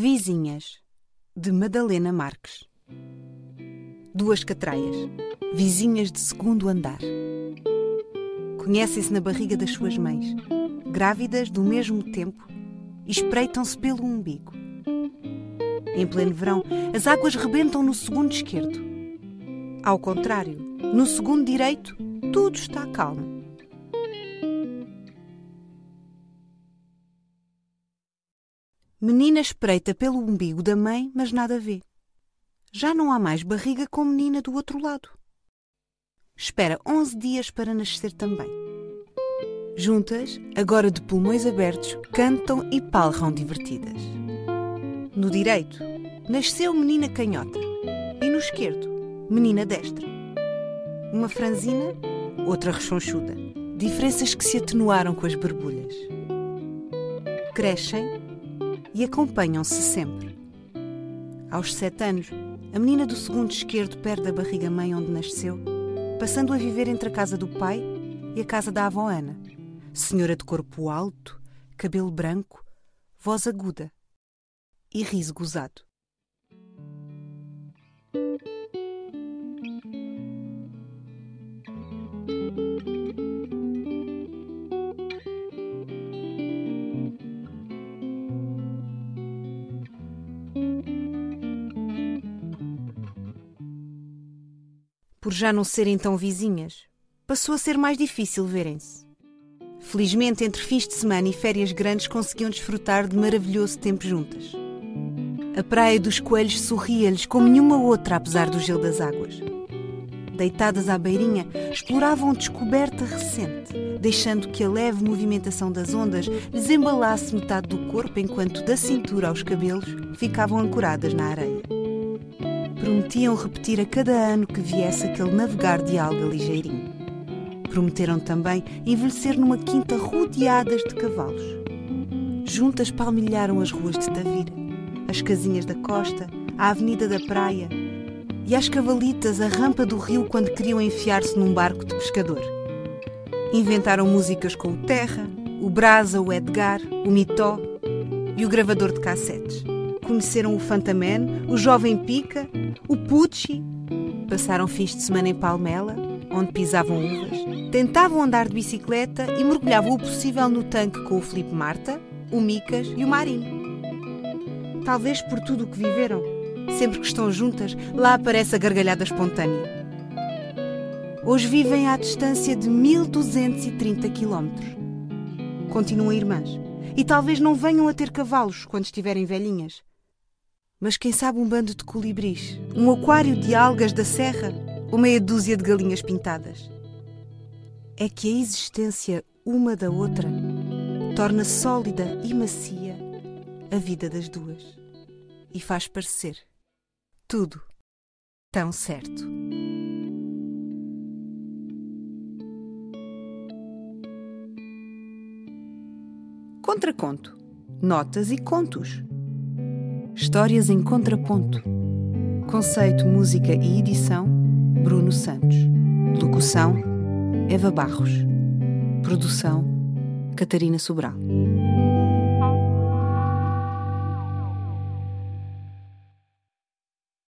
Vizinhas, de Madalena Marques. Duas catraias, vizinhas de segundo andar. Conhecem-se na barriga das suas mães, grávidas do mesmo tempo, e espreitam-se pelo umbigo. Em pleno verão, as águas rebentam no segundo esquerdo. Ao contrário, no segundo direito, tudo está calmo. Menina espreita pelo umbigo da mãe, mas nada vê. Já não há mais barriga com menina do outro lado. Espera onze dias para nascer também. Juntas, agora de pulmões abertos, cantam e palram divertidas. No direito, nasceu menina canhota e no esquerdo, menina destra. Uma franzina, outra rechonchuda. Diferenças que se atenuaram com as borbulhas. Crescem e acompanham-se sempre. Aos sete anos, a menina do segundo esquerdo perde a barriga-mãe onde nasceu, passando a viver entre a casa do pai e a casa da avó Ana, senhora de corpo alto, cabelo branco, voz aguda e riso gozado. Por já não serem tão vizinhas, passou a ser mais difícil verem-se. Felizmente, entre fins de semana e férias grandes, conseguiam desfrutar de maravilhoso tempo juntas. A Praia dos Coelhos sorria-lhes como nenhuma outra, apesar do gelo das águas. Deitadas à beirinha, exploravam descoberta recente, deixando que a leve movimentação das ondas lhes embalasse metade do corpo, enquanto da cintura aos cabelos ficavam ancoradas na areia. Prometiam repetir a cada ano que viesse aquele navegar de alga ligeirinho. Prometeram também envelhecer numa quinta rodeadas de cavalos. Juntas palmilharam as ruas de Tavira, as casinhas da costa, a avenida da praia e às cavalitas a rampa do rio quando queriam enfiar-se num barco de pescador. Inventaram músicas com o Terra, o Brasa, o Edgar, o Mitó e o gravador de cassetes. Conheceram o Fantaman, o Jovem Pica, o Pucci. Passaram fins de semana em Palmela, onde pisavam uvas. Tentavam andar de bicicleta e mergulhavam o possível no tanque com o Felipe Marta, o Micas e o Marinho. Talvez por tudo o que viveram, sempre que estão juntas, lá aparece a gargalhada espontânea. Hoje vivem à distância de 1230 quilómetros. Continuam irmãs. E talvez não venham a ter cavalos quando estiverem velhinhas. Mas quem sabe um bando de colibris, um aquário de algas da serra ou meia dúzia de galinhas pintadas. É que a existência uma da outra torna sólida e macia a vida das duas e faz parecer tudo tão certo. Contraconto. Notas e contos. Histórias em contraponto. Conceito, música e edição: Bruno Santos. Locução: Eva Barros. Produção: Catarina Sobral.